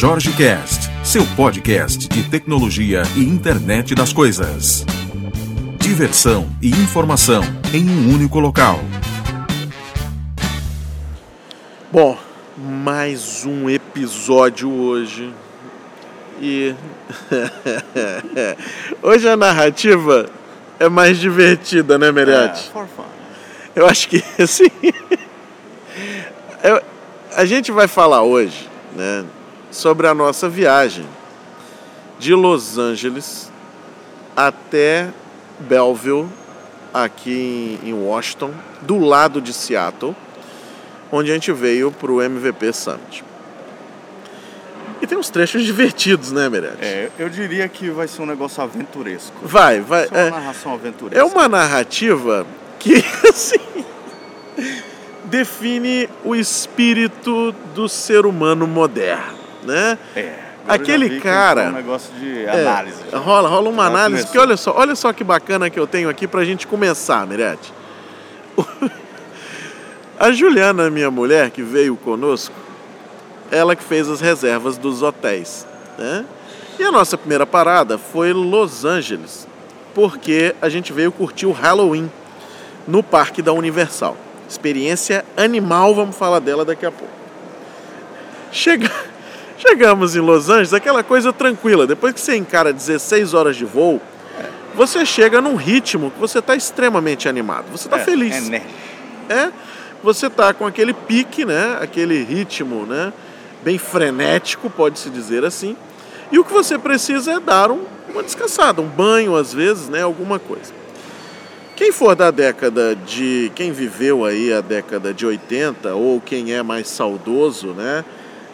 Jorge Cast, seu podcast de tecnologia e internet das coisas. Diversão e informação em um único local. Bom, mais um episódio hoje. E hoje a narrativa é mais divertida, né, Meriati? É, for fun. Eu acho que assim. eu- a gente vai falar hoje, né, sobre a nossa viagem de Los Angeles até Belleville, aqui em, Washington, do lado de Seattle, onde a gente veio para o MVP Summit. E tem uns trechos divertidos, né, Meirelles? É, eu diria que vai ser um negócio aventuresco. Vai, vai. Vai ser uma É, narração aventuresca. é uma narrativa que, assim, define o espírito do ser humano moderno, né? É. Aquele que cara- É um negócio de É, análise. já. rola, rola uma Já análise, começou. porque olha só, olha só que bacana que eu tenho aqui pra gente começar, Mirete. A Juliana, minha mulher, que veio conosco, ela que fez as reservas dos hotéis, né? E a nossa primeira parada foi Los Angeles, porque a gente veio curtir o Halloween no Parque da Universal. Experiência animal, vamos falar dela daqui a pouco. Chega... Chegamos em Los Angeles, aquela coisa tranquila. Depois que você encara 16 horas de voo, você chega num ritmo que você está extremamente animado. Você está É, feliz. É nerd. É, você está com aquele pique, né? Aquele ritmo, né? Bem frenético, pode-se dizer assim. E o que você precisa é dar um- uma descansada, um banho às vezes, né? Alguma coisa. Quem for da década de. Quem viveu aí a década de 80, ou quem é mais saudoso, né?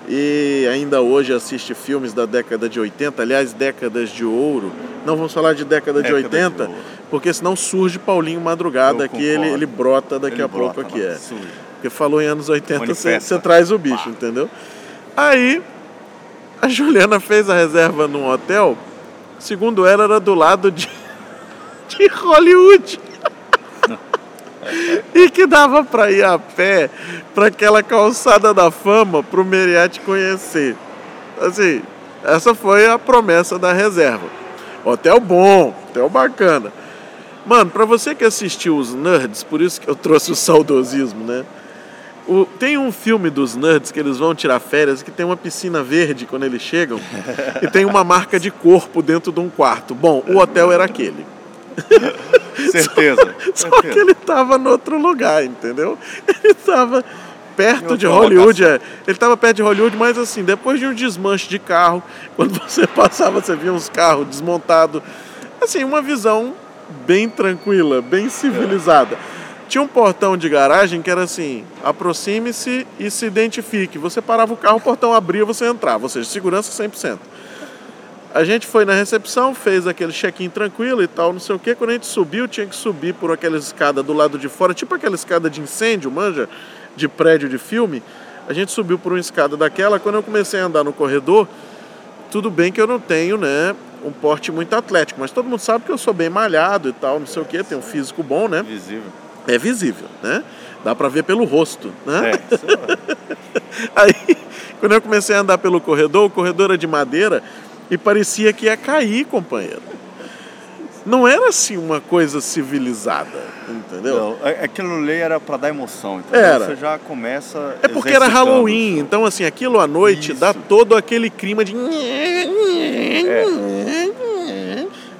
E ainda hoje assiste filmes da década de 80, aliás, décadas de ouro. Não vamos falar de década de Década de 80, ouro. porque senão surge Paulinho Madrugada aqui, ele, ele brota daqui Ele a pouco aqui. É. surge. Porque falou em anos 80, você, Manifesta. você traz o bicho, Pá. entendeu? Aí, a Juliana fez a reserva num hotel, segundo ela, era do lado de, de Hollywood. E que dava pra ir a pé pra aquela calçada da fama pro Meriette conhecer. Assim, essa foi a promessa da reserva. Hotel bom, hotel bacana. Mano, pra você que assistiu os Nerds, por isso que eu trouxe o saudosismo, né? O- tem um filme dos nerds que eles vão tirar férias que tem uma piscina verde quando eles chegam e tem uma marca de corpo dentro de um quarto. Bom, o hotel era aquele. Certeza. Só certeza. que ele tava no outro lugar, entendeu? Ele tava perto de Hollywood, é. Ele tava perto de Hollywood, mas assim, depois de um desmanche de carro, quando você passava, você via uns carros desmontados. Assim, uma visão bem tranquila, bem civilizada. Tinha um portão de garagem que era assim: aproxime-se e se identifique. Você parava o carro, o portão abria, você entrava, ou seja, segurança 100%. A gente foi na recepção, fez aquele check-in tranquilo e tal, não sei o que. Quando a gente subiu, tinha que subir por aquela escada do lado de fora, tipo aquela escada de incêndio, manja, de prédio de filme. A gente subiu por uma escada daquela. Quando eu comecei a andar no corredor, tudo bem que eu não tenho, né, um porte muito atlético, mas todo mundo sabe que eu sou bem malhado e tal, não sei o que, tenho um físico bom, né? Visível. É visível, né? Dá pra ver pelo rosto, né? É, isso é- Aí, quando eu comecei a andar pelo corredor, o corredor era de madeira e parecia que ia cair, companheiro. Não era assim uma coisa civilizada, entendeu? Não, a- aquilo ali era pra dar emoção. Então Era. Você já começa. É porque era. Halloween, então assim, aquilo à noite dá Isso. todo aquele clima de.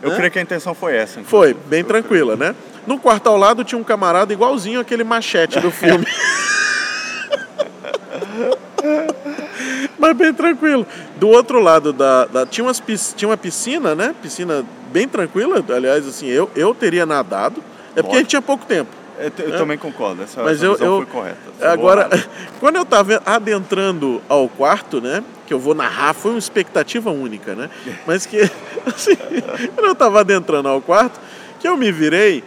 Eu Hã? creio que a intenção foi essa. Foi, bem tranquila, né? No quarto ao lado tinha um camarada igualzinho aquele machete do filme. Mas bem tranquilo. Do outro lado da. da- tinha, umas, tinha uma piscina, né? Piscina bem tranquila. Aliás, assim, eu, eu teria nadado. É porque a gente tinha pouco tempo. Eu, eu É. também concordo. Essa, Mas essa eu, eu foi correta. Você agora, quando eu estava adentrando ao quarto, né, que eu vou narrar, foi uma expectativa única, né? Mas que assim, quando eu estava adentrando ao quarto, que eu me virei,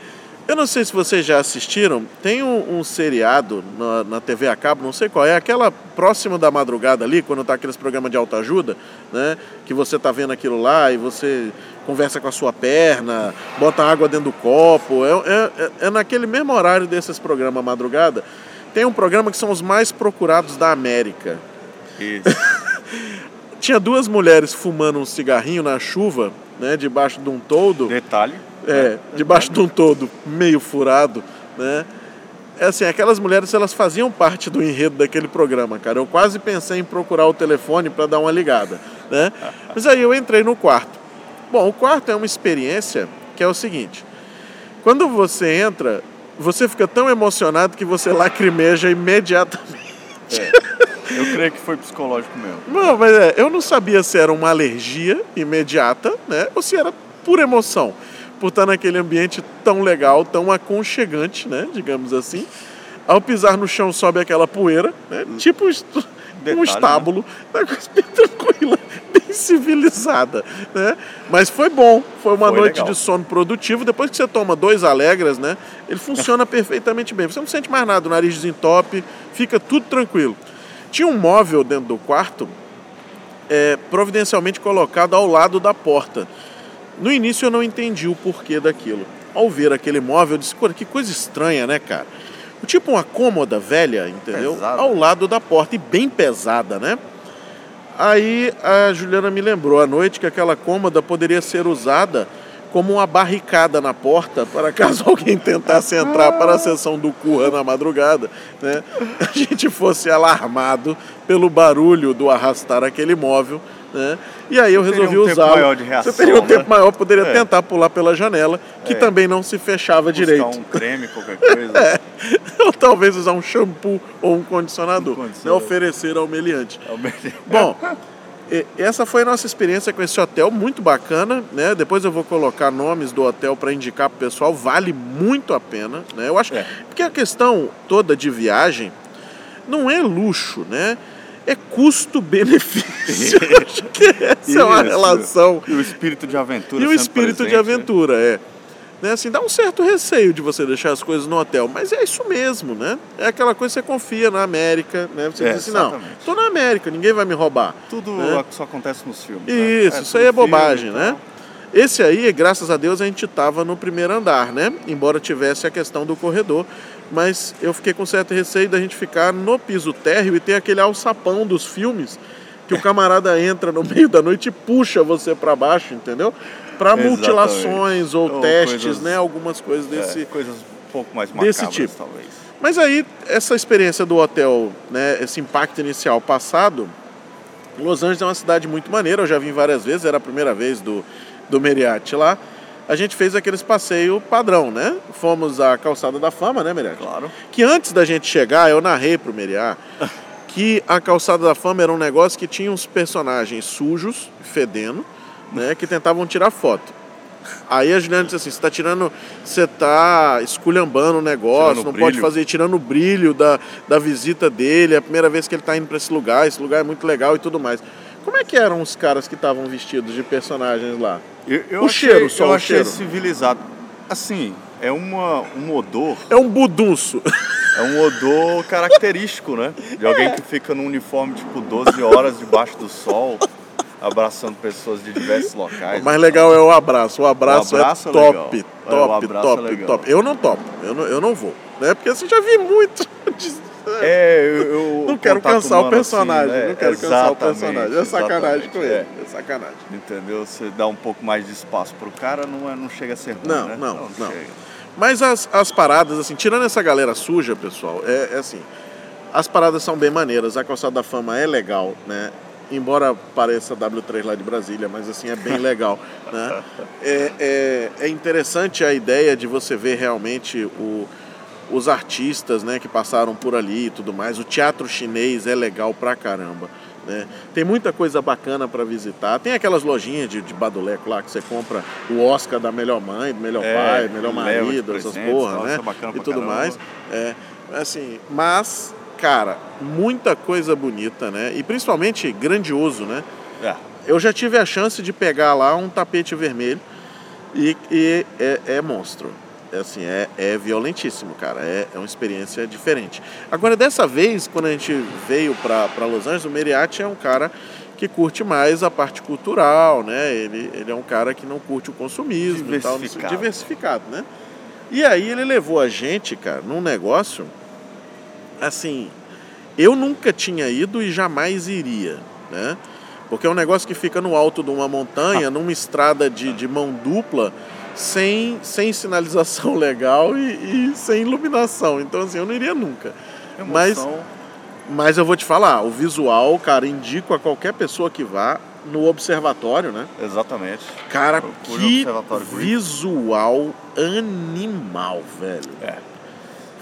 eu não sei se vocês já assistiram, tem um, um seriado na, na TV a cabo, não sei qual é, aquela próxima da madrugada ali, quando tá aqueles programas de autoajuda, né, que você tá vendo aquilo lá e você conversa com a sua perna, bota água dentro do copo, é, é, é- é naquele mesmo horário desses programas madrugada. Tem um programa que são os mais procurados da América. Isso. tinha duas mulheres fumando um cigarrinho na chuva, né? Debaixo de um toldo. Detalhe. É, debaixo de um todo meio furado, né? É assim, aquelas mulheres elas faziam parte do enredo daquele programa, cara. Eu quase pensei em procurar o telefone para dar uma ligada, né? Mas aí eu entrei no quarto. Bom, o quarto é uma experiência que é o seguinte: quando você entra, você fica tão emocionado que você lacrimeja imediatamente. Eu creio que foi psicológico mesmo. Não, mas é, eu não sabia se era uma alergia imediata, né? Ou se era pura emoção. Por estar naquele ambiente tão legal, tão aconchegante, né? Digamos assim. Ao pisar no chão sobe aquela poeira, né? Tipo um est- um Detalhe, estábulo, uma coisa bem tranquila, bem civilizada, né? Mas foi bom, foi uma Foi noite legal. de sono produtivo. Depois que você toma dois alegras, né? Ele funciona perfeitamente bem. Você não sente mais nada, o nariz desentope, fica tudo tranquilo. Tinha um móvel dentro do quarto é, providencialmente colocado ao lado da porta. No início eu não entendi o porquê daquilo. Ao ver aquele móvel, eu disse, "Pô, que coisa estranha, né, cara? Tipo uma cômoda velha, entendeu? Pesada. Ao lado da porta, e bem pesada, né? Aí a Juliana me lembrou à noite que aquela cômoda poderia ser usada como uma barricada na porta para caso alguém tentasse entrar para a sessão do Curra na madrugada, né? A gente fosse alarmado pelo barulho do arrastar aquele móvel, né? E aí eu Você resolvi um usar. Você teria um né? tempo maior, poderia É. tentar pular pela janela, que É. também não se fechava Buscar direito. um creme, qualquer coisa. Ou talvez usar um shampoo ou um condicionador, Um né? condicionador. oferecer ao meliante. É o. Bom, essa foi a nossa experiência com esse hotel, muito bacana, né? Depois eu vou colocar nomes do hotel para indicar pro pessoal, vale muito a pena, né? Eu acho É. porque a questão toda de viagem não é luxo, né? É custo-benefício. Acho que essa é uma Isso. relação E o espírito de aventura e o espírito de presente, né? aventura, é. Né, assim, dá um certo receio de você deixar as coisas no hotel, mas é isso mesmo, né? É aquela coisa que você confia na América, né? Você É, diz assim, não, tô na América, ninguém vai me roubar. Tudo né? só acontece nos filmes. né? Isso, isso tudo aí é filme bobagem, e né? tal. Esse aí, graças a Deus, a gente tava no primeiro andar, né? Embora tivesse a questão do corredor, mas eu fiquei com certo receio da gente ficar no piso térreo e ter aquele alçapão dos filmes que o camarada entra no meio da noite e puxa você para baixo, entendeu? Para mutilações ou, Ou testes, coisas- né? Algumas coisas desse, É, coisas um pouco mais desse macabras, tipo. talvez. mas aí, essa experiência do hotel, né, esse impacto inicial passado, Los Angeles é uma cidade muito maneira, eu já vim várias vezes, era a primeira vez do, do Meriatte lá. A gente fez aqueles passeio padrão, né? Fomos à Calçada da Fama, né, Meriatte? Claro. Que antes da gente chegar, eu narrei pro Meriá que a Calçada da Fama era um negócio que tinha uns personagens sujos, fedendo, né, que tentavam tirar foto. Aí a Juliana disse assim, você tá tirando, você tá esculhambando o negócio, Tirando não o pode brilho. fazer, tirando o brilho da, da visita dele, é a primeira vez que ele tá indo para esse lugar, esse lugar é muito legal e tudo mais. Como é que eram os caras que estavam vestidos de personagens lá? Eu, eu O achei, cheiro, só eu o achei cheiro. civilizado. Assim, é uma, um odor, É um budunço. é um odor característico, né? De alguém que fica num uniforme tipo 12 horas debaixo do sol, abraçando pessoas de diversos locais. O mais legal é o abraço. O abraço, O abraço é é top, legal. É, o top, abraço top, é legal. top. Eu não topo, eu não, eu não vou. Né? Porque assim, já vi muito. É, eu, eu não quero cansar o personagem, assim, né? não quero cansar o personagem. É sacanagem com ele, exatamente, é, sacanagem. é. Entendeu? Você dá um pouco mais de espaço pro cara, não, é, não chega a ser ruim, Não, né? não, não. chega. Mas as, as paradas, assim, tirando essa galera suja, pessoal, é, é assim, as paradas são bem maneiras, a Calçada da Fama é legal, né? Embora pareça W3 lá de Brasília, mas assim, é bem legal, né? É, é, é interessante a ideia de você ver realmente o, os artistas, né, que passaram por ali e tudo mais. O teatro chinês é legal pra caramba. Né? Tem muita coisa bacana para visitar. Tem aquelas lojinhas de, de baduleco lá que você compra o Oscar da melhor mãe, do melhor É, pai, melhor marido, essas porra, tal, né? é e tudo caramba. mais. É, assim, mas, cara, muita coisa bonita, né? E principalmente grandioso, né? É. Eu já tive a chance de pegar lá um tapete vermelho e, e é, é monstro. É assim, é, é violentíssimo, cara. É, é uma experiência diferente. Agora, dessa vez, quando a gente veio para Los Angeles, o Meriachi é um cara que curte mais a parte cultural, né? Ele, ele é um cara que não curte o consumismo e tal, Diversificado. diversificado, né? E aí ele levou a gente, cara, num negócio assim, eu nunca tinha ido e jamais iria, né? Porque é um negócio que fica no alto de uma montanha, numa estrada de, de mão dupla, sem, sem sinalização legal e, e sem iluminação. Então, assim, eu não iria nunca. Mas, Emoção. mas eu vou te falar, o visual, cara, indico a qualquer pessoa que vá no observatório, né? Exatamente. Cara, Procure o que visual animal, velho. É.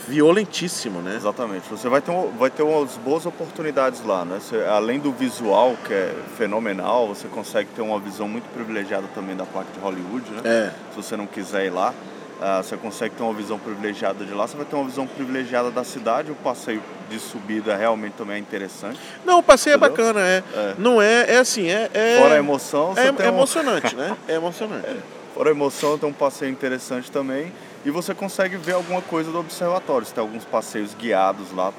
Violentíssimo, né? Exatamente. Você vai ter, um- vai ter umas boas oportunidades lá, né? Você- além do visual, que é fenomenal, você consegue ter uma visão muito privilegiada também da placa de Hollywood, né? É. Se você não quiser ir lá, ah, você consegue ter uma visão privilegiada de lá. Você vai ter uma visão privilegiada da cidade. O passeio de subida realmente também é interessante. Não, o passeio é Entendeu? bacana, é. É. Não é, é assim, é. é Fora a emoção, você é, tem é um- emocionante, né? É emocionante. Fora a emoção, tem um passeio interessante também. E você consegue ver alguma coisa do observatório. Você tem alguns passeios guiados lá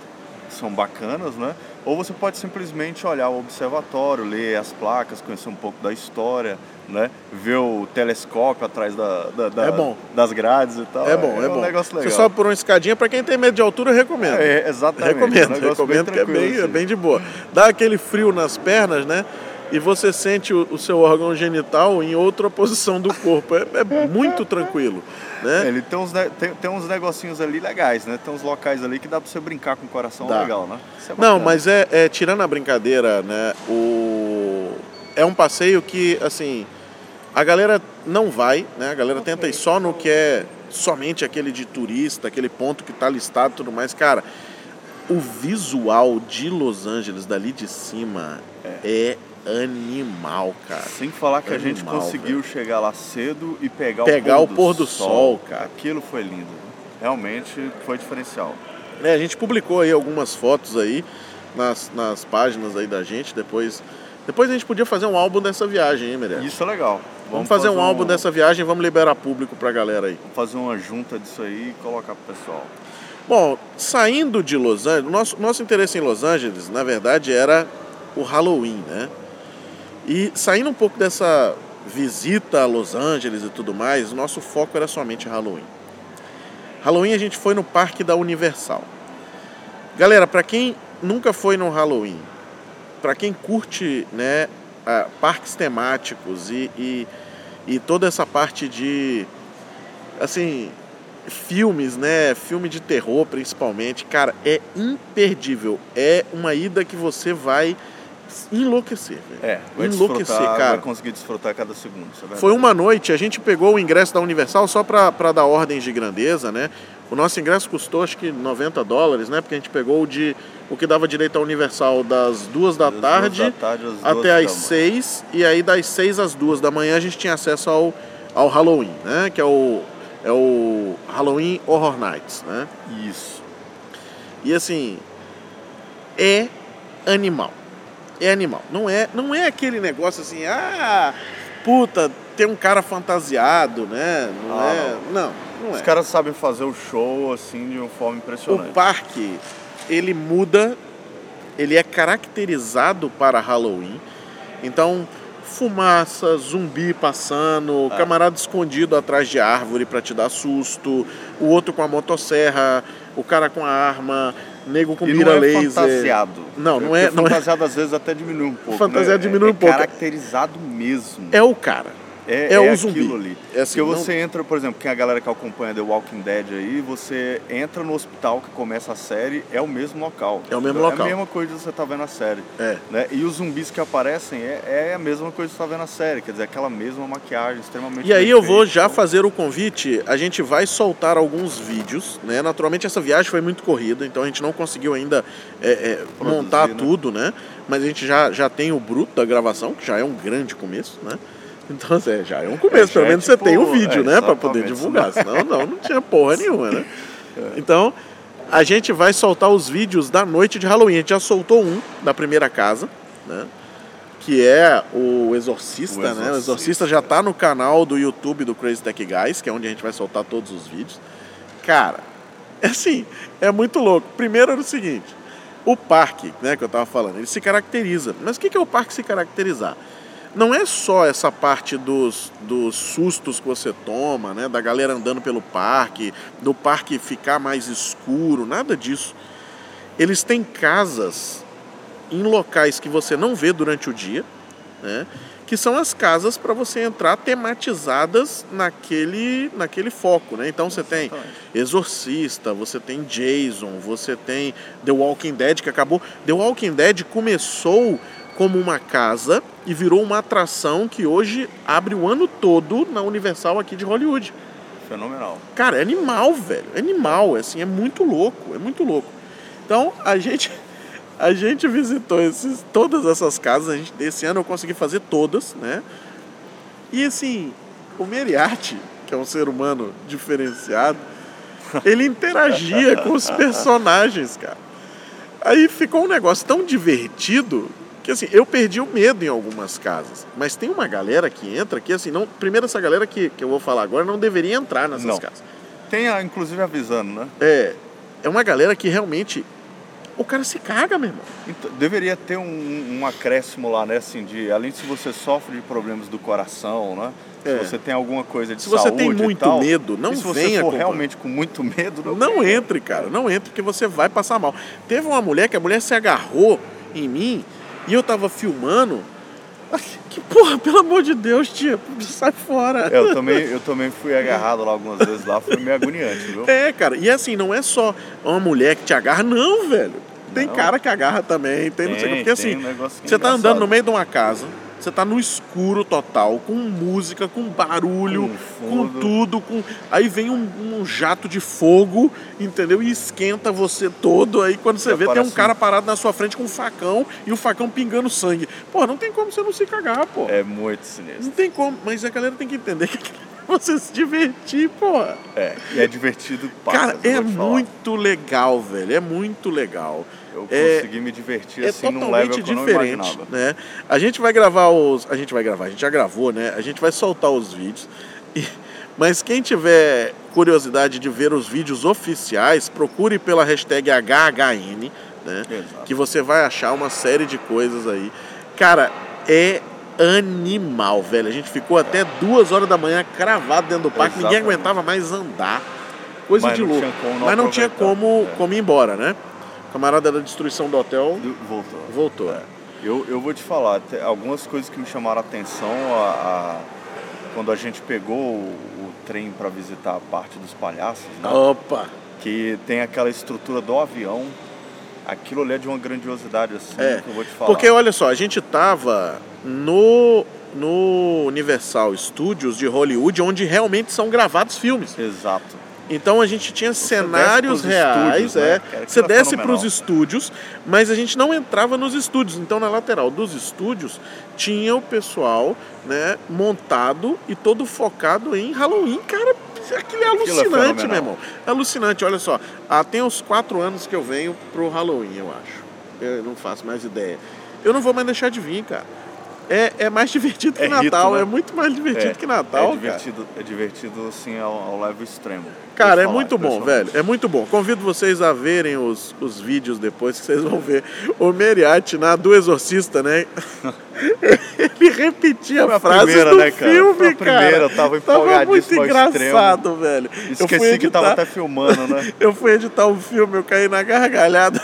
que são bacanas, né? Ou você pode simplesmente olhar o observatório, ler as placas, conhecer um pouco da história, né? Ver o telescópio atrás da, da- da- É das grades e tal. É bom, é, um bom. negócio legal. Você sobe por uma escadinha, pra quem tem medo de altura, eu recomendo. É, exatamente. Recomendo, um negócio recomendo bem que é bem, é assim. bem de boa. Dá aquele frio nas pernas, né? E você sente o, o seu órgão genital em outra posição do corpo. É, é muito tranquilo, né? Ele tem uns, tem, tem uns negocinhos ali legais, né? Tem uns locais ali que dá pra você brincar com o coração Dá. legal, né? É Não, mas é, é, tirando a brincadeira, né? O é um passeio que assim a galera não vai, né? A galera tenta ir só no que é somente aquele de turista, aquele ponto que tá listado, e tudo mais, cara. O visual de Los Angeles dali de cima é, animal, cara. Sem falar que a gente Animal, conseguiu chegar lá cedo e pegar, Pegar o o pôr, pôr do, do sol. sol, cara. Aquilo foi lindo. Realmente foi diferencial. É, a gente publicou aí algumas fotos aí nas, nas páginas aí da gente. Depois, depois a gente podia fazer um álbum dessa viagem, hein, Meirelles? Isso é legal. Vamos, fazer, um álbum dessa viagem, vamos liberar público pra galera aí. Vamos fazer uma junta disso aí e colocar pro pessoal. Bom, saindo de Los Angeles, nosso, nosso interesse em Los Angeles, na verdade, era o Halloween, né? E saindo um pouco dessa visita a Los Angeles e tudo mais, nosso foco era somente Halloween. Halloween a gente foi no Parque da Universal. Galera, pra quem nunca foi no Halloween, pra quem curte, né, parques temáticos e, e, e toda essa parte de, assim, filmes, né? Filme de terror, principalmente. Cara, é imperdível. É uma ida que você vai enlouquecer. velho. É, enlouquecer, cara. vai conseguir desfrutar cada segundo. é. Foi uma noite, a gente pegou o ingresso da Universal só para dar ordens de grandeza, né? O nosso ingresso custou acho que 90 dólares, né? Porque a gente pegou o de o que dava direito à Universal das duas da Das duas tarde, da tarde às duas até às manhã. seis e aí das seis às duas da manhã a gente tinha acesso ao, ao Halloween, né? Que é o é o Halloween Horror Nights, né? Isso. E assim, é animal. É animal. Não é, não é aquele negócio assim, ah, puta, tem um cara fantasiado, né? Não Ah, é. Não, não Os é. caras sabem fazer o show assim de uma forma O impressionante. parque, ele muda, ele é caracterizado para Halloween. Então, fumaça, zumbi passando, Ah. camarada escondido atrás de árvore para te dar susto, o outro com a motosserra, o cara com a arma, nego com e mira não é laser. fantasiado. Não, não é- não é- Fantasiado às vezes até diminui um pouco. Fantasiado né? diminui é, um pouco. É caracterizado mesmo. É o cara. É, é é aquilo zumbi. ali. É assim, Porque não- você entra, por exemplo, quem é a galera que acompanha The Walking Dead aí, você entra no hospital que começa a série, é o mesmo local. É o mesmo É local. a mesma coisa que você tá vendo a série. É. Né? E os zumbis que aparecem é, é a mesma coisa que você tá vendo a série, quer dizer, aquela mesma maquiagem extremamente E aí eu vou já fazer o convite, a gente vai soltar alguns vídeos, né? Naturalmente essa viagem foi muito corrida, então a gente não conseguiu ainda é, é, Produzir, montar né? tudo, né? Mas a gente já, já tem o bruto da gravação, que já é um grande começo, né? Então, assim, já é um começo, É, pelo é menos tipo- você tem o vídeo, é, né? Pra poder divulgar, senão não, não tinha porra nenhuma, né? Então, a gente vai soltar os vídeos da noite de Halloween. A gente já soltou um da primeira casa, né? Que é o Exorcista, O né? O Exorcista, Exorcista já tá no canal do YouTube do Crazy Tech Guys, que é onde a gente vai soltar todos os vídeos. Cara, é assim, é muito louco. Primeiro era o seguinte, o parque, né, que eu tava falando, ele se caracteriza. Mas o que que é o parque se caracterizar? Não é só essa parte dos, dos sustos que você toma, né, da galera andando pelo parque, do parque ficar mais escuro, nada disso. Eles têm casas em locais que você não vê durante o dia, né? Que são as casas para você entrar tematizadas naquele, naquele foco, né? Então você tem Exorcista, você tem Jason, você tem The Walking Dead que acabou. The Walking Dead começou como uma casa e virou uma atração que hoje abre o ano todo na Universal aqui de Hollywood. Fenomenal. Cara, é animal, velho. É animal, é assim, é muito louco, é muito louco. Então, a gente a gente visitou esses, todas essas casas, a gente, esse ano eu consegui fazer todas, né? E assim, o Meriarty, que é um ser humano diferenciado, ele interagia com os personagens, cara. Aí ficou um negócio tão divertido que assim, eu perdi o medo em algumas casas. Mas tem uma galera que entra que assim, não, primeiro essa galera que, que eu vou falar agora não deveria entrar nessas Não. casas. Tem, a- inclusive, avisando, né? É, é uma galera que realmente o cara se caga, meu irmão. Então, deveria ter um, um acréscimo lá, né? Assim, de, além de se você sofre de problemas do coração, né? É. Se você tem alguma coisa de Se você saúde tem e muito tal, medo, não e se você venha for realmente com muito medo, não, Não venha. entre, cara, não entre, porque você vai passar mal. Teve uma mulher que a mulher se agarrou em mim e eu tava filmando. Que porra, pelo amor de Deus, tia, sai fora. É, Eu também, eu também fui agarrado lá algumas vezes lá, foi meio agoniante, viu? É, cara, e assim, não é só uma mulher que te agarra, não, velho. Tem Não. cara que agarra também, tem, não sei o Tem, que. Porque tem assim, um é você tá andando engraçado. no meio de uma casa, você tá no escuro total, com música, com barulho, Com com, tudo, com. Aí vem um, um jato de fogo, entendeu? E esquenta você todo. Aí quando você vê, tem um cara parado na sua frente com um facão e o facão pingando sangue. Pô, não tem como você não se cagar, pô. É muito sinistro. Não tem como, mas a galera tem que entender que é você se divertir, porra. É, e é divertido Cara, é muito legal, velho. É muito legal. Eu é- consegui me divertir É assim totalmente diferente, né? A gente vai gravar os, a gente vai gravar, a gente já gravou, né? A gente vai soltar os vídeos. E- mas quem tiver curiosidade de ver os vídeos oficiais, procure pela hashtag HHN, né? Exato. Que você vai achar uma série de coisas aí. Cara, é animal, velho. A gente ficou até duas horas da manhã cravado dentro do parque, ninguém Exatamente. aguentava mais andar. Coisa Mas de louco. não Mas não tinha como, É. como ir embora, né? Camarada da destruição do hotel Do- Voltou. voltou. É. Eu, eu vou te falar, algumas coisas que me chamaram a atenção a, a- quando a gente pegou o, o trem para visitar a parte dos palhaços, né? Opa! que tem aquela estrutura do avião. Aquilo ali é de uma grandiosidade assim, É, que eu vou te falar. Porque olha só, a gente tava no, no Universal Studios de Hollywood, onde realmente são gravados filmes. Exato. Então a gente tinha cenários reais, estúdios, né? é. Aquilo Você é desce para fenomenal. os estúdios, mas a gente não entrava nos estúdios. Então na lateral dos estúdios tinha o pessoal, né, montado e todo focado em Halloween, cara. Aquilo é é alucinante, meu irmão. É alucinante, olha só. Ah, tem uns quatro anos que eu venho pro Halloween, eu acho. Eu não faço mais ideia. Eu não vou mais deixar de vir, cara. É, é mais divertido que É rito, Natal, né? é muito mais divertido É, que Natal, é cara. divertido, é divertido assim ao, ao level extremo. Cara, é falar, muito bom, velho. É muito bom. Convido vocês a verem os, os vídeos depois que vocês vão ver. O Meriarty na do Exorcista, né? Ele repetia a frases primeira, do né, cara? filme, primeira, cara. eu tava Tava muito engraçado, velho. eu fui Esqueci que tava editar- até filmando, né? Eu fui editar o filme, eu caí na gargalhada.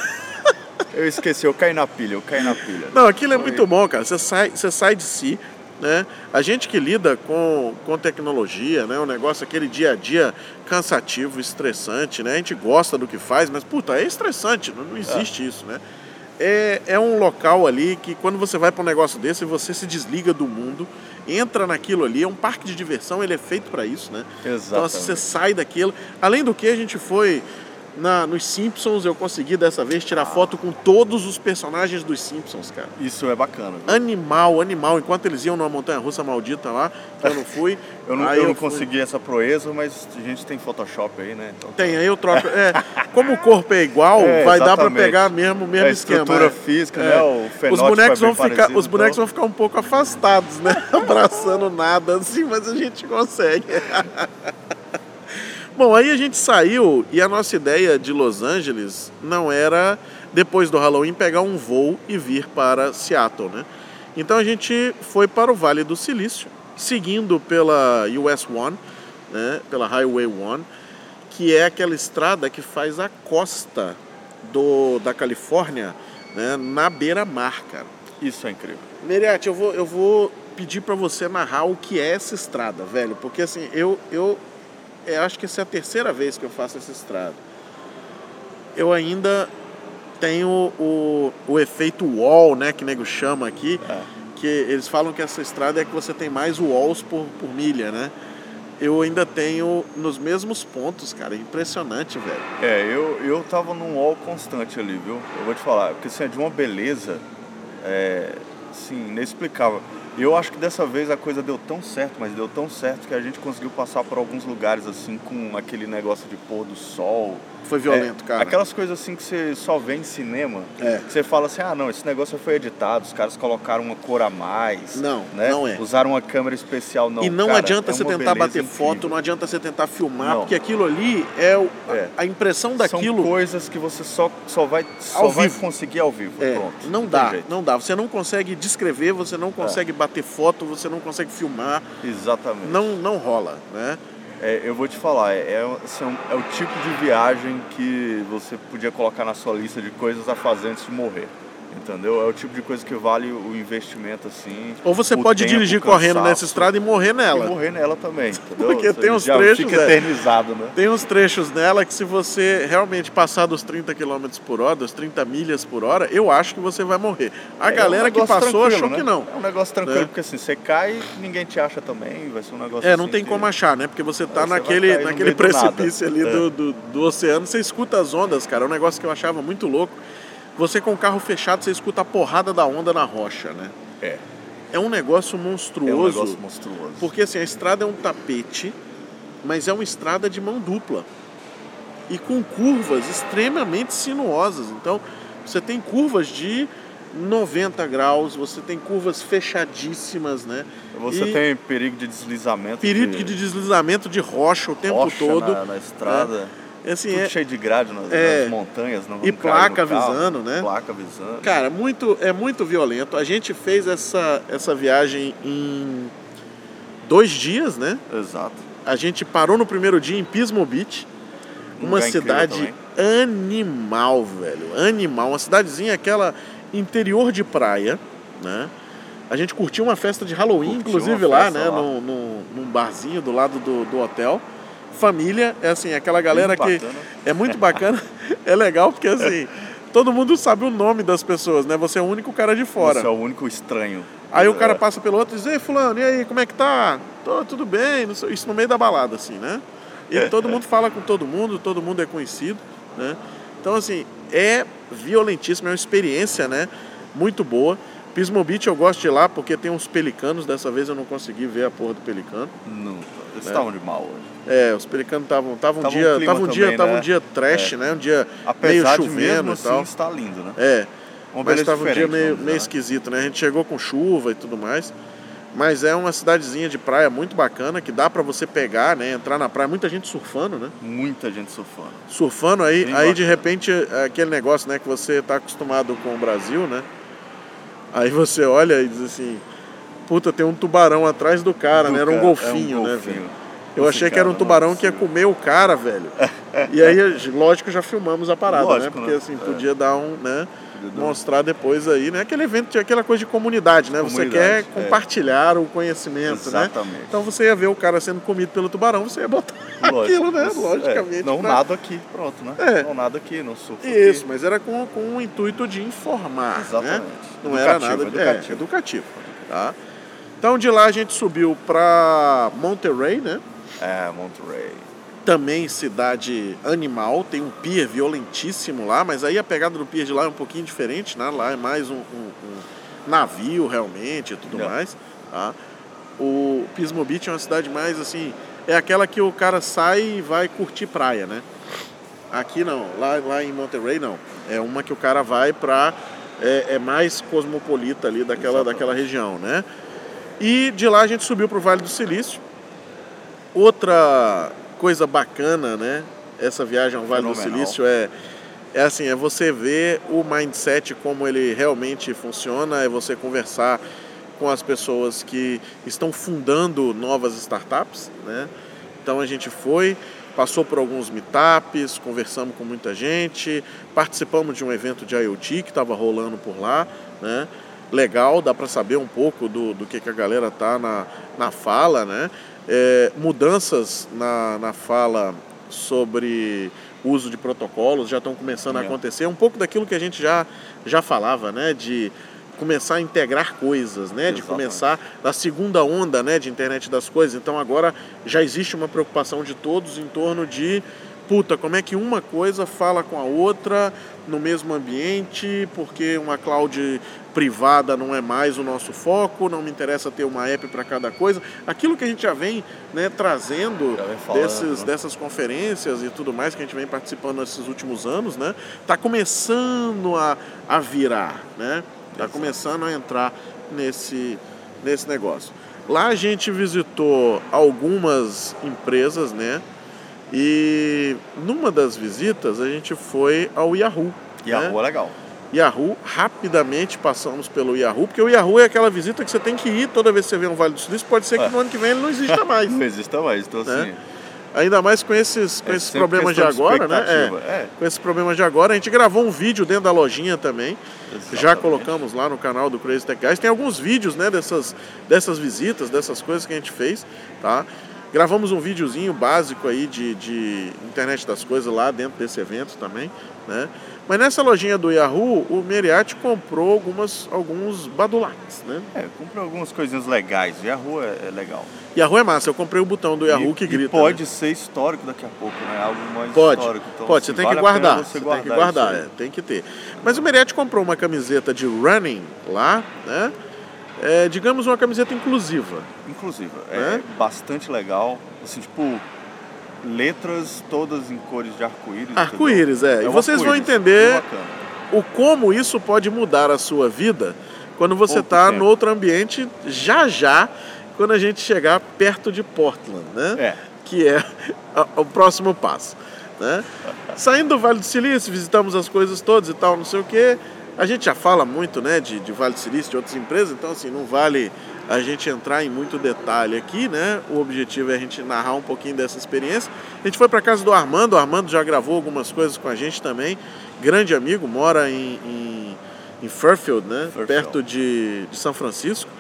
Eu esqueci, eu caí na pilha, eu caí na pilha. Não, aquilo é Foi- muito bom, cara. Você sai, você sai de si, né? A gente que lida com, com tecnologia, né? O negócio, aquele dia a dia cansativo, estressante, né? A gente gosta do que faz, mas, puta, é estressante, não, não existe isso, né? É, é um local ali que quando você vai para um negócio desse, você se desliga do mundo, entra naquilo ali, é um parque de diversão, ele é feito para isso, né? Então, Exatamente. você sai daquilo. Além do que, a gente foi na, nos Simpsons, eu consegui dessa vez tirar foto com todos os personagens dos Simpsons, cara. Isso é bacana. viu? Animal, animal. Enquanto eles iam numa montanha russa maldita lá, que eu não fui. Eu não, aí eu não fui. consegui essa proeza, mas a gente tem Photoshop aí, né? Então, Tem, aí eu troco. É, como o corpo é igual, É, vai dar pra exatamente. pegar mesmo o mesmo É a esquema. estrutura é. física, É. né? O Os bonecos, é vão ficar, parecido, os bonecos então- vão ficar um pouco afastados, né? Abraçando nada assim, mas a gente consegue. Bom, aí a gente saiu e a nossa ideia de Los Angeles não era, depois do Halloween, pegar um voo e vir para Seattle, né? Então a gente foi para o Vale do Silício, seguindo pela US One, né? Pela Highway One, que é aquela estrada que faz a costa do, da Califórnia, né? Na beira-mar, cara. Isso é incrível. Meriette, eu vou, eu vou pedir para você narrar o que é essa estrada, velho. Porque assim, eu, eu, eu acho que essa é a terceira vez que eu faço essa estrada. Eu ainda tenho o, o efeito wall, né, que nego chama aqui. É. Que eles falam que essa estrada é que você tem mais walls por, por milha, né? Eu ainda tenho nos mesmos pontos, cara. Impressionante, velho. É, eu, eu tava num wall constante ali, viu? Eu vou te falar, porque assim, é de uma beleza, é, assim, inexplicável. E eu acho que dessa vez a coisa deu tão certo, mas deu tão certo que a gente conseguiu passar por alguns lugares assim com aquele negócio de pôr do sol. Foi violento, É, cara. Aquelas coisas assim que você só vê em cinema. É. Que você fala assim, ah não, esse negócio foi editado, os caras colocaram uma cor a mais. Não, né? não é. Usaram uma câmera especial, não. e não cara, adianta é você tentar bater incrível. foto, não adianta você tentar filmar, Não. porque aquilo ali é, o- É. a impressão São daquilo. coisas que você só, só vai, só Ao vai vivo. conseguir ao vivo. É, Pronto. não dá, jeito. É. não dá. Você não consegue descrever, você não consegue bater foto, você não consegue filmar, Exatamente. não, não rola, né? É, eu vou te falar, é, é, são- é o tipo de viagem que você podia colocar na sua lista de coisas a fazer antes de morrer. Entendeu? É o tipo de coisa que vale o investimento, assim. Ou você pode tempo, dirigir correndo nessa estrada e morrer E nela. morrer nela também, entendeu? Porque Você tem uns trechos, fica é. eternizado, né? Tem uns trechos nela que se você realmente passar dos 30 km por hora, dos 30 milhas por hora, eu acho que você vai morrer. A É um galera que negócio passou tranquilo, achou né? que não. É um negócio tranquilo, Né? porque assim, você cai, ninguém te acha também, vai ser um negócio É, não assim tem que- como achar, né? Porque você tá você naquele, naquele meio do precipício ali É. do, do, do oceano, você escuta as ondas, cara. É um negócio que eu achava muito louco. Você com o carro fechado, você escuta a porrada da onda na rocha, né? É, É um negócio é um monstruoso. negócio monstruoso. Porque assim, a estrada é um tapete, mas é uma estrada de mão dupla. E com curvas extremamente sinuosas. Então, você tem curvas de 90 graus, você tem curvas fechadíssimas, né? Você E tem perigo de deslizamento. perigo de deslizamento de rocha o tempo rocha todo. na, na estrada. Assim, Tudo é, cheio de grade nas, É. nas montanhas. Não E placa avisando, né? Placa avisando. Cara, muito, é muito violento. A gente fez essa, essa viagem em dois dias, né? Exato. A gente parou no primeiro dia em Pismo Beach, Um uma cidade animal, velho. Animal. Uma cidadezinha, aquela interior de praia, né? A gente curtiu uma festa de Halloween, Curtiu inclusive lá, né? lá. Num, num, num barzinho do lado do, do hotel. Família, é assim, aquela galera que é muito bacana. é legal porque assim, todo mundo sabe o nome das pessoas, né? Você é o único cara de fora. Você é o único estranho. Aí o cara É. passa pelo outro e diz, ei fulano, e aí, como é que tá? Tô, tudo bem, isso no meio da balada, assim, né? E É, todo mundo fala com todo mundo, todo mundo é conhecido, né? Então, assim, é violentíssimo, é uma experiência, né? Muito boa. Pismo Beach eu gosto de ir lá porque tem uns pelicanos, dessa vez eu não consegui ver a porra do pelicano. Não, eles estavam de mal hoje. É, os pelicanos estavam tava um Tava um dia, clima tava um dia, também, tava um né? dia trash, né? Um dia Apesar meio de chovendo e assim tal. estar lindo, né? É, Uma mas estava um dia meio, meio né? esquisito, né? A gente chegou com chuva e tudo mais. Mas é uma cidadezinha de praia muito bacana que dá pra você pegar, né? Entrar na praia, muita gente surfando, né? Muita gente surfando. Surfando aí, Bem aí de bacana. repente é aquele negócio, né, que você tá acostumado com o Brasil, né? Aí você olha e diz assim, puta, tem um tubarão atrás do cara, né? Era um Do golfinho, é um né, golfinho. velho? Eu achei que era um tubarão não é que ia comer o cara, velho. E aí, lógico, já filmamos a parada, Lógico, né? Porque né? assim, É. podia dar um, né? Mostrar depois aí, né? Aquele evento tinha aquela coisa de comunidade, né? Você quer Comunidade, é. compartilhar o conhecimento, né? Exatamente. Então você ia ver o cara sendo comido pelo tubarão, você ia botar aquilo, né? Logicamente. é, não pra- nado aqui, pronto, né? É. Não nado aqui, não surfo Isso, aqui. mas era com, com o intuito de informar, né? Exatamente. Não era Educativo, nada... educativo. É, educativo, tá? Então de lá a gente subiu pra Monterey, né? É, Monterey. Também cidade animal, tem um pier violentíssimo lá, mas aí a pegada do pier de lá é um pouquinho diferente, né? Lá é mais um, um- um navio realmente e tudo É. mais, tá? O Pismo Beach é uma cidade mais assim, é aquela que o cara sai e vai curtir praia, né? Aqui não, lá, lá em Monterey não. É uma que o cara vai pra. É, é mais cosmopolita ali daquela, Exatamente. daquela região, né? E de lá a gente subiu pro Vale do Silício. Outra coisa bacana, né? Essa viagem ao Vale do. Silício é, é assim, é você ver o mindset como ele realmente funciona, é você conversar com as pessoas que estão fundando novas startups, né? Então a gente foi, passou por alguns meetups, conversamos com muita gente, participamos de um evento de IoT que estava rolando por lá, né? Legal, dá para saber um pouco do, do que, que a galera tá na, na fala, né? É, mudanças na, na fala sobre uso de protocolos já estão começando a É. acontecer, um pouco daquilo que a gente já, já falava, né? De começar a integrar coisas, né? De Exatamente. começar da segunda onda, né? De internet das coisas. Então agora já existe uma preocupação de todos em torno de puta, como é que uma coisa fala com a outra no mesmo ambiente, porque uma cloud privada não é mais o nosso foco, não me interessa ter uma app para cada coisa. Aquilo que a gente já vem né, trazendo Já vem falando, desses, né? dessas conferências e tudo mais que a gente vem participando nesses últimos anos, né? Tá começando a, a virar, né? Tá Exato. começando a entrar nesse, nesse negócio. Lá a gente visitou algumas empresas, né? E numa das visitas a gente foi ao Yahoo. E a né? é legal. Yahoo, rapidamente passamos pelo Yahoo, porque o Yahoo é aquela visita que você tem que ir toda vez que você vê um Vale do Silício, pode ser que É. no ano que vem ele não exista mais. Não existe mais, então Né? assim. Ainda mais com esses, com é esses problemas de agora, né? expectativa. É, É. com esses problemas de agora. A gente gravou um vídeo dentro da lojinha também. Já Exatamente. colocamos lá no canal do Crazy Tech Guys. Tem alguns vídeos, né, dessas, dessas visitas, dessas coisas que a gente fez, tá? Gravamos um videozinho básico aí de, de internet das coisas lá dentro desse evento também, né? Mas nessa lojinha do Yahoo, o Meriat comprou algumas, alguns badulaques, né? É, comprei algumas coisinhas legais. A rua é, é legal. Yahoo é massa, eu comprei o botão do Yahoo E- que grita. pode né? ser histórico daqui a pouco, né? Algo mais Pode, histórico. Então, pode, você assim, tem vale que Você, você tem guardar que guardar, é, tem que ter. Mas o Meriette comprou uma camiseta de running lá, né? É, digamos uma camiseta inclusiva. Inclusive, é, É? bastante legal. Assim, tipo, letras todas em cores de arco-íris. Arco-íris, entendeu? é. E vocês vão entender o como isso pode mudar a sua vida quando você está no outro ambiente já já, quando a gente chegar perto de Portland, né? É. Que é o próximo passo, né? Saindo do Vale do Silício, visitamos as coisas todas e tal, não sei o quê. A gente já fala muito, né, de, de Vale do Silício, de outras empresas, então assim, não vale a gente entrar em muito detalhe aqui, né? O objetivo é a gente narrar um pouquinho dessa experiência. A gente foi para casa do Armando, o Armando já gravou algumas coisas com a gente também. Grande amigo, mora em, em, em Fairfield, né? Fairfield. Perto de, de São Francisco.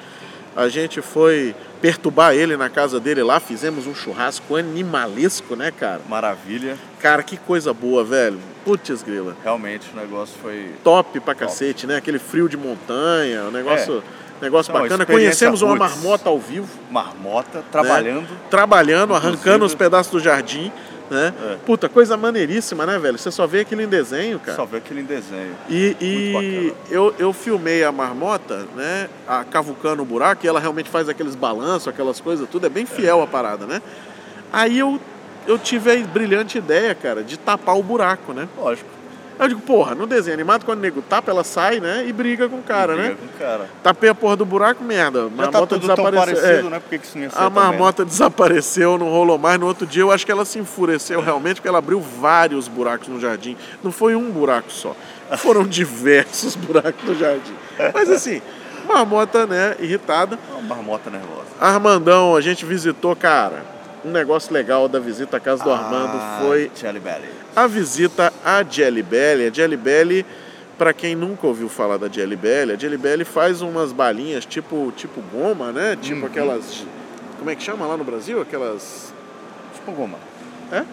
A gente foi perturbar ele na casa dele lá, fizemos um churrasco animalesco, né, cara? Maravilha. Cara, que coisa boa, velho. Putz, grila. Realmente o negócio foi. Top pra cacete, né? Aquele frio de montanha, um negócio, negócio Não, bacana. Conhecemos uma marmota ao vivo, Marmota, trabalhando. trabalhando, Inclusive- arrancando os pedaços do jardim, né? É. Puta, coisa maneiríssima, né, velho? Você só vê aquilo em desenho, cara. Só ver aquele desenho. E, e eu, eu filmei a marmota, né? A cavucando o buraco, e ela realmente faz aqueles balanços, aquelas coisas, tudo. É bem fiel a parada, né? Aí eu, eu tive a brilhante ideia, cara, de tapar o buraco, né? Lógico. Eu digo, porra, no desenho animado, quando o nego tapa, ela sai, né? E briga com o cara, Briga né? com o cara. Tapei a porra do buraco, merda. Já tá marmota tudo tão desapareceu. parecido, É. né? Por que que isso não ia ser A também, né? marmota desapareceu, não rolou mais. No outro dia eu acho que ela se enfureceu realmente, porque ela abriu vários buracos no jardim. Não foi um buraco só. Foram diversos buracos no jardim. Mas assim, marmota, né, irritada. Uma marmota nervosa. Armandão, a gente visitou, cara. Um negócio legal da visita à casa do Armando Ah, foi Jelly Belly. a visita à Jelly Belly. A Jelly Belly, para quem nunca ouviu falar da Jelly Belly, a Jelly Belly faz umas balinhas tipo, tipo goma, né? Tipo Uhum. aquelas. Como é que chama lá no Brasil? Aquelas. Tipo goma. É?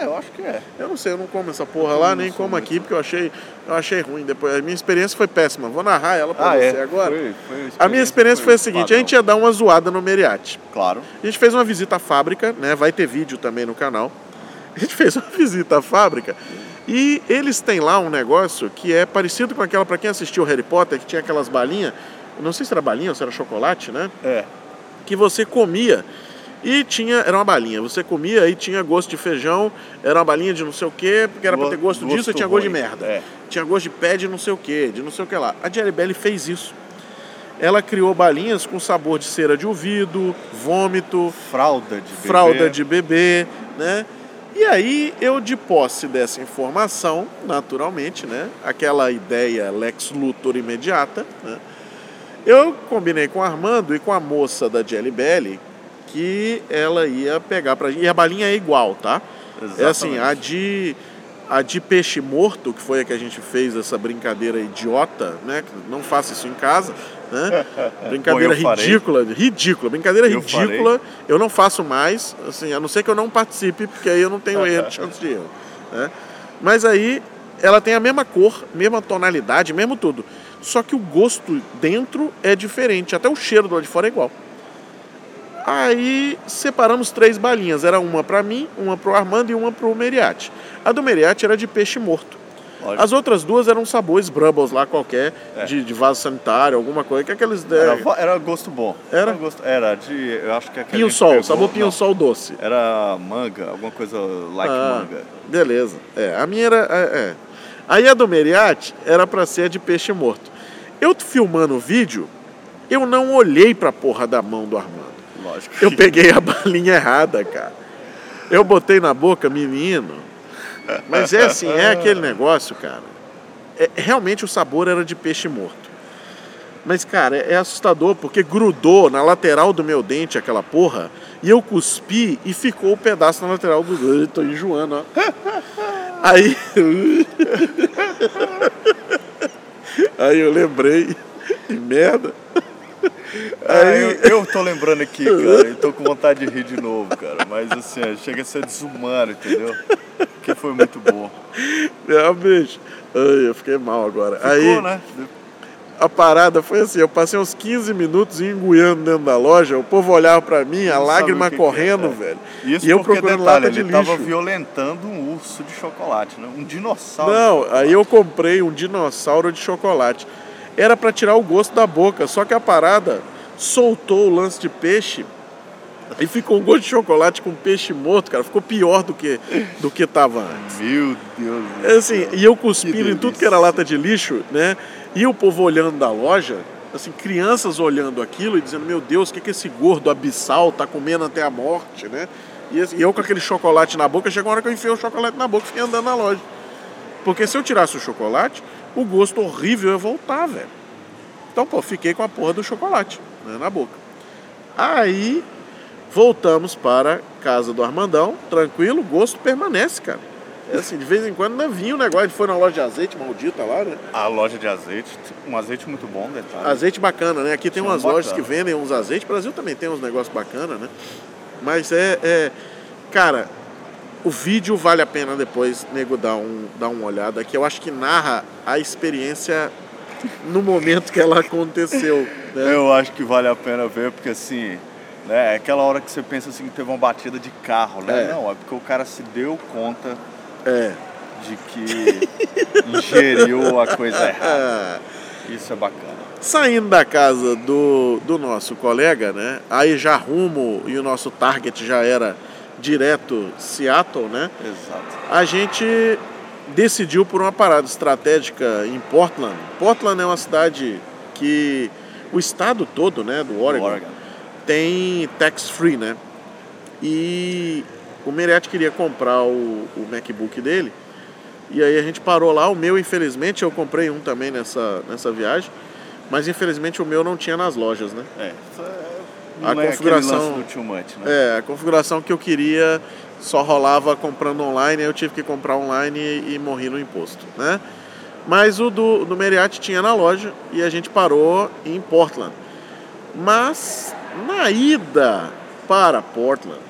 É, eu acho que é. Eu não sei, eu não como essa porra lá, nem como aqui, porque eu achei, eu achei ruim. Depois, a minha experiência foi péssima. Vou narrar ela pra Ah, você é. agora. Foi- foi A minha experiência foi a seguinte: a gente ia dar uma zoada no Meriate. Claro. A gente fez uma visita à fábrica, né? Vai ter vídeo também no canal. A gente fez uma visita à fábrica e eles têm lá um negócio que é parecido com aquela, para quem assistiu Harry Potter, que tinha aquelas balinhas, não sei se era balinha ou se era chocolate, né? É. Que você comia e tinha, era uma balinha, você comia e tinha gosto de feijão, era uma balinha de não sei o quê, porque era pra ter gosto, disso e tinha gosto de merda. É. Tinha gosto de pé de não sei o quê, de não sei o que lá. A Jelly Belly fez isso. Ela criou balinhas com sabor de cera de ouvido, vômito, Fralda de bebê. fralda de bebê, né? E aí eu de posse dessa informação, naturalmente, né? Aquela ideia Lex Luthor imediata, né? Eu combinei com o Armando e com a moça da Jelly Belly que ela ia pegar pra gente. E a balinha é igual, tá? É assim, a de a de peixe morto, que foi a que a gente fez essa brincadeira idiota, né? Não faça isso em casa. Né? Brincadeira Bom, farei. ridícula, ridícula, brincadeira Eu ridícula. Eu não faço mais, assim, a não ser que eu não participe, porque aí eu não tenho erro, chance de erro. Né? Mas aí ela tem a mesma cor, mesma tonalidade, mesmo tudo. Só que o gosto dentro é diferente, até o cheiro do lado de fora é igual. Aí separamos três balinhas, era uma para mim, uma pro Armando e uma pro Meriate. A do Meriate era de peixe morto. Lógico. As outras duas eram sabores Brubbles lá qualquer, É. de, de vaso sanitário, alguma coisa, que aqueles... é, Era, era gosto bom. Era? gosto, era de. Eu acho que aquele. Pinho a gente Sol, pegou- sabor Pinho Sol doce. Era manga, alguma coisa like Ah, manga. Beleza. É, a minha era. É, é. Aí a do Meriate era pra ser a de peixe morto. Eu filmando o vídeo, eu não olhei pra porra da mão do Armando. Lógico. Eu peguei a balinha errada, cara. Eu botei na boca, menino. Mas é assim, é aquele negócio, cara. É, realmente o sabor era de peixe morto. Mas, cara, é, é assustador porque grudou na lateral do meu dente aquela porra e eu cuspi e ficou o pedaço na lateral do. Eu tô enjoando, ó. Aí. Aí eu lembrei. Que merda. Ah, eu, eu tô lembrando aqui, cara, e tô com vontade de rir de novo, cara. Mas assim, chega a ser desumano, entendeu? Porque foi muito bom. Realmente. Ai, eu fiquei mal agora. Ficou, Aí né? a parada foi assim, eu passei uns 15 minutos enguiando dentro da loja, o povo olhava pra mim, a Não lágrima que que correndo, é, é. velho. Isso e eu procurando detalhe, lata de ele lixo. tava violentando um urso de chocolate, né? Um dinossauro. Não, aí eu comprei um dinossauro de chocolate. Era pra tirar o gosto da boca, só que a parada soltou o lance de peixe e ficou um gosto de chocolate com peixe morto, cara. Ficou pior do que do que tava antes. Meu Deus do É assim, e eu cuspindo em tudo que era lata de lixo, né? E o povo olhando da loja, assim, crianças olhando aquilo e dizendo, meu Deus, o que, que esse gordo abissal tá comendo até a morte, né? E, assim, e eu com aquele chocolate na boca, chegou uma hora que eu enfiei o chocolate na boca e fiquei andando na loja. Porque se eu tirasse o chocolate, o gosto horrível ia voltar, velho. Então, pô, fiquei com a porra do chocolate né, na boca. Aí voltamos para casa do Armandão, tranquilo, o gosto permanece, cara. É assim, de vez em quando ainda vinha o negócio, a gente foi na loja de azeite maldita lá, né? A loja de azeite, um azeite muito bom, detalhe. Azeite bacana, né? Aqui tem Sim, umas bacana. lojas que vendem uns azeites, o Brasil também tem uns negócios bacanas, né? Mas é, é- Cara, o vídeo vale a pena depois, nego, dar, um, dar uma olhada, que eu acho que narra a experiência no momento que ela aconteceu. Né? Eu acho que vale a pena ver, porque assim, né, é aquela hora que você pensa assim que teve uma batida de carro, né? É. Não, é porque o cara se deu conta É. de que ingeriu a coisa errada. Isso é bacana. Saindo da casa do, do nosso colega, né? Aí já rumo e o nosso target já era direto Seattle, né? Exato. A gente decidiu por uma parada estratégica em Portland. Portland é uma cidade que o estado todo, né, do Oregon, Oregon. tem tax free, né? E o Meriette queria comprar o, o MacBook dele. E aí a gente parou lá. O meu, infelizmente, eu comprei um também nessa, nessa viagem. Mas infelizmente o meu não tinha nas lojas, né? É, é, A não é configuração- do too much, né? É, a configuração que eu queria só rolava comprando online, aí eu tive que comprar online e, e morri no imposto, né? Mas o do, do Meriat tinha na loja e a gente parou em Portland. Mas na ida para Portland,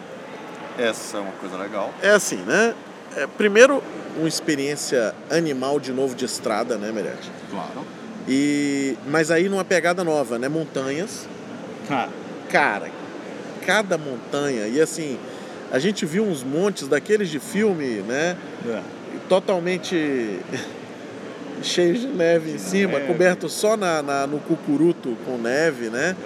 Essa é uma coisa legal. é assim, né? É, primeiro, uma experiência animal de novo de estrada, né, Meriat? Claro. E, mas aí numa pegada nova, né? Montanhas, cara, cada montanha, e assim, a gente viu uns montes daqueles de filme, né? É. Totalmente cheios de neve em cima, neve. coberto só na, na- no cucuruto com neve, né?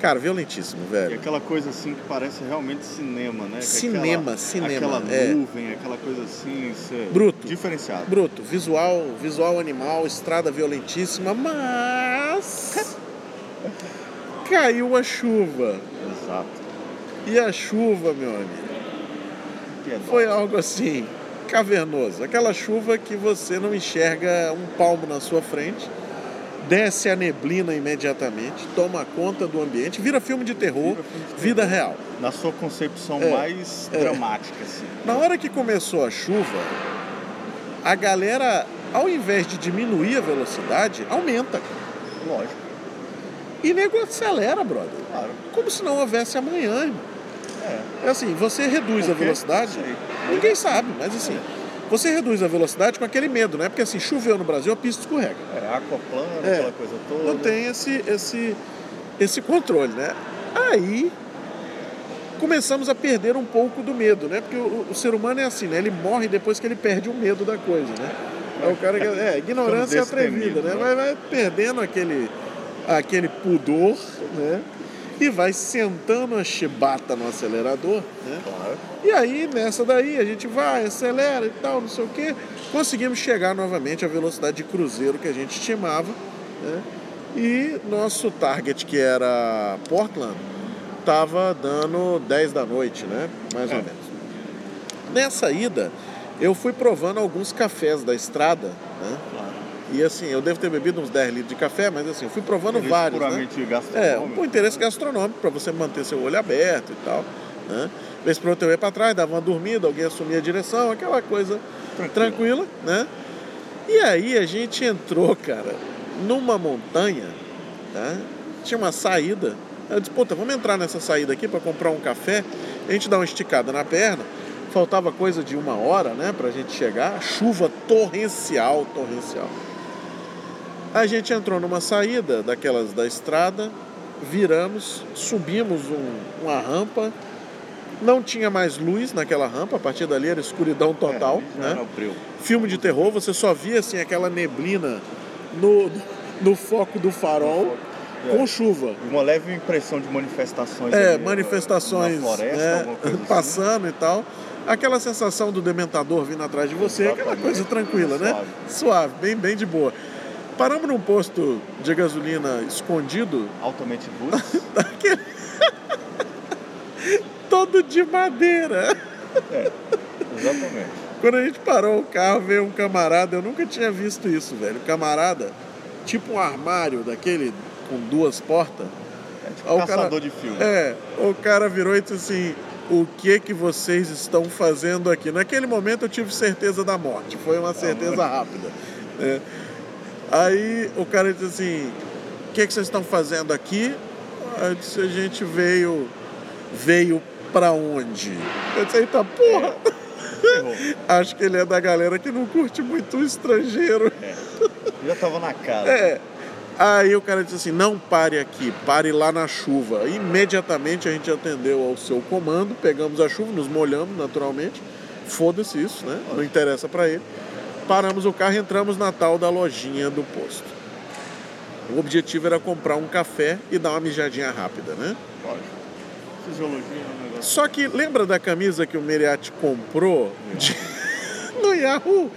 Cara, violentíssimo, E velho. aquela coisa assim que parece realmente cinema, né? Com Cinema, aquela, cinema, Aquela é. nuvem, aquela coisa assim. Isso é Bruto. Diferenciado. Bruto, visual, visual animal, estrada violentíssima, mas caiu a chuva. Exato. E a chuva, meu amigo, é foi algo assim, cavernoso. Aquela chuva que você não enxerga um palmo na sua frente, desce a neblina imediatamente, toma conta do ambiente, vira filme de terror, filme de vida real. Na sua concepção É, mais é. dramática, assim. Na hora que começou a chuva, a galera, ao invés de diminuir a velocidade, aumenta. Lógico. E nego acelera, brother. Claro. Como se não houvesse amanhã, irmão. É. É assim, você reduz a velocidade. Ninguém sabe, mas assim, você reduz a velocidade com aquele medo, né? Porque assim, choveu no Brasil, a pista escorrega. É, aquaplana, É. aquela coisa toda. Não tem esse, esse, esse controle, né? Aí começamos a perder um pouco do medo, né? Porque o, o ser humano é assim, né? Ele morre depois que ele perde o medo da coisa, né? É o cara que é ignorância Ficamos atrevida, né? né? Vai, vai perdendo aquele, aquele pudor, né? E vai sentando a chibata no acelerador, né? Claro. E aí, nessa daí, a gente vai, acelera e tal, não sei o quê. Conseguimos chegar novamente à velocidade de cruzeiro que a gente estimava. Né? E nosso target, que era Portland, estava dando 10 da noite, né? Mais ou É. menos. Nessa ida, eu fui provando alguns cafés da estrada, né? claro. E assim, eu devo ter bebido uns 10 litros de café, mas assim, eu fui provando Interesse vários. né? puramente É, gastronômico. um interesse gastronômico para você manter seu olho aberto e tal. Né? Vez por outra eu ia para trás, dava uma dormida, alguém assumia a direção, aquela coisa tranquila, né? E aí a gente entrou, cara, numa montanha, tá? tinha uma saída. Eu disse, puta, vamos entrar nessa saída aqui para comprar um café. A gente dá uma esticada na perna. Faltava coisa de uma hora, né, pra gente chegar. Chuva torrencial, torrencial. A gente entrou numa saída daquelas da estrada, viramos, subimos um- uma rampa, não tinha mais luz naquela rampa, a partir dali era escuridão total, É, né? era o breu. Filme de terror, você só via assim aquela neblina no, no foco do farol É. com chuva. Uma leve impressão de manifestações. É, ali, manifestações Na floresta, coisa assim. passando e tal. Aquela sensação do dementador vindo atrás de você, aquela Exatamente. coisa tranquila, né? Suave. Suave, bem, bem de boa. Paramos num posto de gasolina escondido, Altamente roots. daquele... todo de madeira. é, exatamente. Quando a gente parou o carro, veio um camarada, eu nunca tinha visto isso, velho. Camarada, tipo um armário daquele com duas portas. É tipo o caçador cara- de filme. É, o cara virou e disse assim: O que que vocês estão fazendo aqui? Naquele momento eu tive certeza da morte, foi uma certeza rápida. né? Aí o cara disse assim: O que que vocês estão fazendo aqui? Eu disse: A gente veio. Veio pra onde? Eu disse: Eita porra! Ferrou. Acho que ele é da galera que não curte muito o estrangeiro. É. Já tava na cara. É. Aí o cara disse assim: não pare aqui, pare lá na chuva. Imediatamente a gente atendeu ao seu comando, pegamos a chuva, nos molhamos naturalmente. Foda-se isso, né? Não interessa pra ele. Paramos o carro e entramos na tal da lojinha do posto. O objetivo era comprar um café e dar uma mijadinha rápida, né? Lógico. Fisiologia é um negócio. Só que lembra da camisa que o Meriati comprou de- no Yahoo?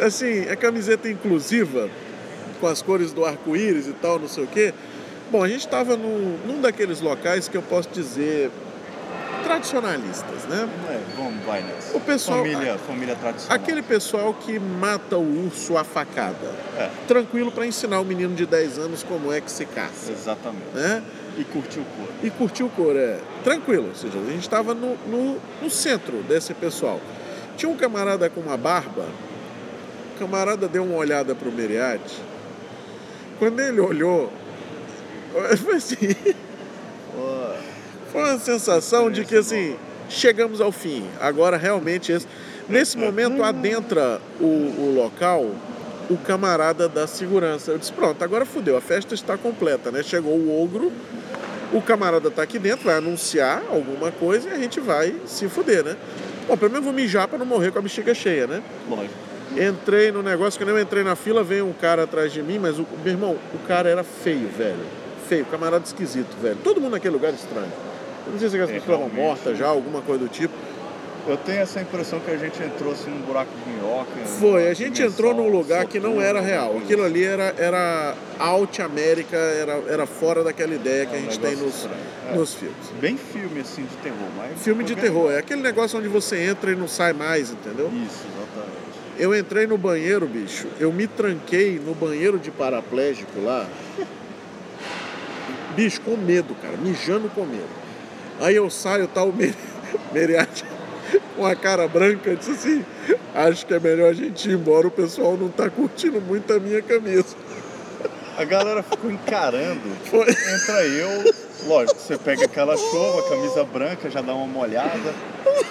Assim, a camiseta inclusiva, com as cores do arco-íris e tal, não sei o quê. Bom, a gente estava num, num daqueles locais que eu posso dizer tradicionalistas, né? É, vamos, vai nessa. O pessoal- Família, família tradicional. Aquele pessoal que mata o urso à facada. É, Tranquilo para ensinar o menino de 10 anos como é que se caça, exatamente. né? E curtiu o couro. e curtir o couro. É tranquilo, ou seja, a gente estava no, no, no centro desse pessoal. Tinha um camarada com uma barba, o camarada deu uma olhada pro Meriade. Quando ele olhou, foi assim, foi uma sensação de que assim, chegamos ao fim. Agora realmente esse. Nesse momento adentra o, o local o camarada da segurança. Eu disse, pronto, agora fudeu, a festa está completa, né? Chegou o ogro, o camarada tá aqui dentro, vai anunciar alguma coisa e a gente vai se fuder, né? Bom, pelo menos vou mijar para não morrer com a bexiga cheia, né? lógico. Entrei no negócio, quando eu entrei na fila, veio um cara atrás de mim, mas o meu irmão, o cara era feio, velho. Feio, camarada esquisito, velho. Todo mundo naquele lugar estranho. Eu não sei se as É, pessoas estavam mortas já, alguma coisa do tipo. Eu tenho essa impressão que a gente entrou assim num buraco de minhoca. Foi, a gente entrou num lugar que não era real. coisa Aquilo ali era, era Out América, era, era fora daquela ideia que É a gente tem nos. É. nos filmes. Bem filme assim de terror, mas. Filme de terror, é aquele negócio onde você entra e não sai mais, entendeu? Isso, exatamente. Eu entrei no banheiro, bicho. Eu me tranquei no banheiro de paraplégico lá. Bicho, com medo, cara. Mijando com medo. Aí eu saio, tá o Meriati com a cara branca. Disse assim: Acho que é melhor a gente ir embora. O pessoal não tá curtindo muito a minha camisa. A galera ficou encarando. Foi. Entra eu, lógico, você pega aquela chuva, camisa branca, já dá uma molhada,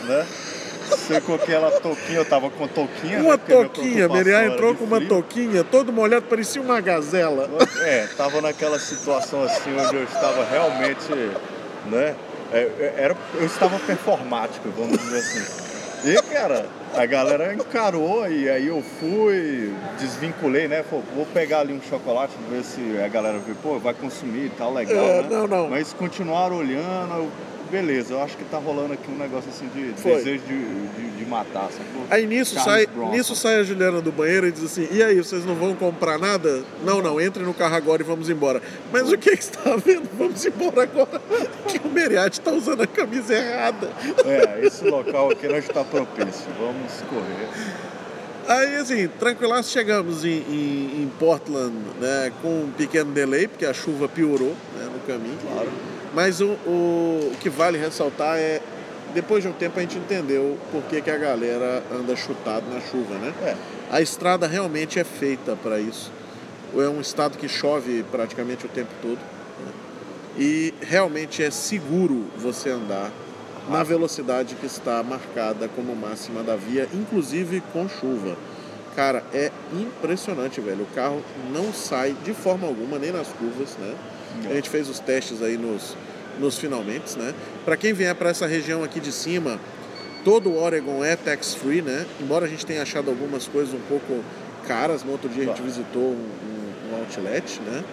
né? Você com aquela touquinha, eu tava com touquinha. Uma né? Minha toquinha, preocupação Meriá entrou com uma frio. toquinha, todo molhado, parecia uma gazela. É, tava naquela situação assim onde eu estava realmente, né? É, é, Era, eu estava performático, vamos dizer assim. E, cara, a galera encarou e aí eu fui, desvinculei, né? Falei, vou pegar ali um chocolate, ver se a galera vê, pô, vai consumir e tal, legal, É, né? não, não. Mas continuaram olhando, eu, beleza, eu acho que tá rolando aqui um negócio assim de Foi. desejo de, de, de matar, sacou? Aí nisso Charles sai, Bronson. nisso sai a Juliana do banheiro e diz assim: E aí, vocês não vão comprar nada? Não, não, entre no carro agora e vamos embora. Mas o que, que você está vendo? Vamos embora agora. Que o Meriate está usando a camisa errada. É, esse local aqui não está propício, vamos correr. Aí, assim, tranquilaço, chegamos em, em- em Portland né, com um pequeno delay, porque a chuva piorou né, no caminho. Claro. Mas o, o, o que vale ressaltar é, depois de um tempo a gente entendeu por que, que a galera anda chutado na chuva, né? É. A estrada realmente é feita para isso. É um estado que chove praticamente o tempo todo. né? E realmente é seguro você andar na velocidade que está marcada como máxima da via, inclusive com chuva. Cara, é impressionante, velho. O carro não sai de forma alguma, nem nas curvas, né? A gente fez os testes aí nos, nos finalmente, né? Para quem vier para essa região aqui de cima, todo o Oregon é tax free, né? Embora a gente tenha achado algumas coisas um pouco caras, no outro dia a gente visitou um, um- um outlet, né?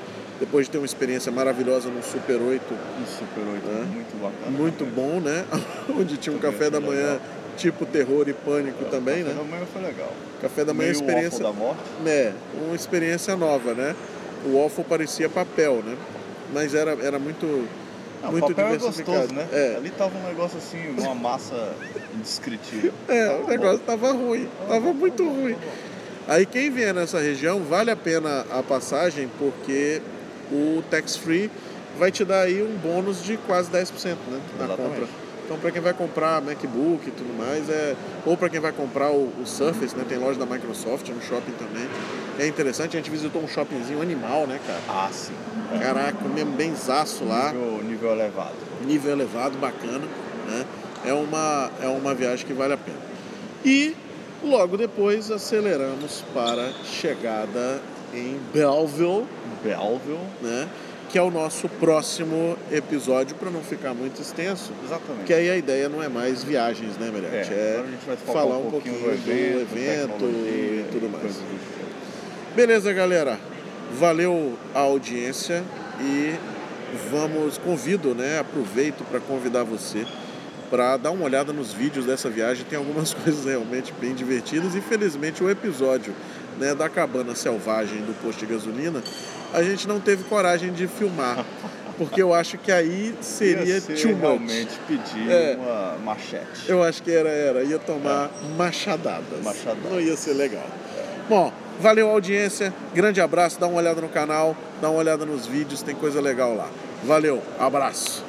Depois de ter uma experiência maravilhosa no Super 8, Um Super 8, É. muito bacana. muito bom, né? Onde tinha um café da manhã legal. tipo terror e pânico também, Café né? da manhã foi legal. Café da manhã Meio experiência, da morte. né? Uma experiência nova, né? O waffle parecia papel, né? Mas era, era muito Não, muito papel é gostoso, né? É. Ali tava um negócio assim, uma massa indescritível. É, Tava o bom. negócio tava ruim, tava muito ruim. Aí quem vier nessa região, vale a pena a passagem, porque o tax free vai te dar aí um bônus de quase 10% né, na Exatamente. compra. Então para quem vai comprar MacBook e tudo mais, é, ou para quem vai comprar o, o Surface, né, tem loja da Microsoft no shopping também. É interessante, a gente visitou um shoppingzinho animal, né, cara? Ah, sim. Caraca, mesmo benzaço lá Nível, nível elevado. nível elevado, bacana, né? É uma, é uma viagem que vale a pena. E logo depois aceleramos para chegada em Belleville, Belleville. né? Que é o nosso próximo episódio, para não ficar muito extenso. Exatamente. Porque aí a ideia não é mais viagens, né, é, Meriante? agora a gente vai focar falar um um pouquinho, pouquinho do evento, do evento e tudo mais. tipo. Beleza, galera. Valeu a audiência e vamos convido, né? Aproveito para convidar você para dar uma olhada nos vídeos dessa viagem. Tem algumas coisas realmente bem divertidas. Infelizmente, o episódio né, da cabana selvagem do posto de gasolina, a gente não teve coragem de filmar, porque eu acho que aí seria Ia ser too much. realmente pedir É. uma machete. Eu acho que era, era. Ia tomar machadadas. Machadadas. Não ia ser legal. Bom, valeu a audiência. Grande abraço. Dá uma olhada no canal. Dá uma olhada nos vídeos. Tem coisa legal lá. Valeu. Abraço.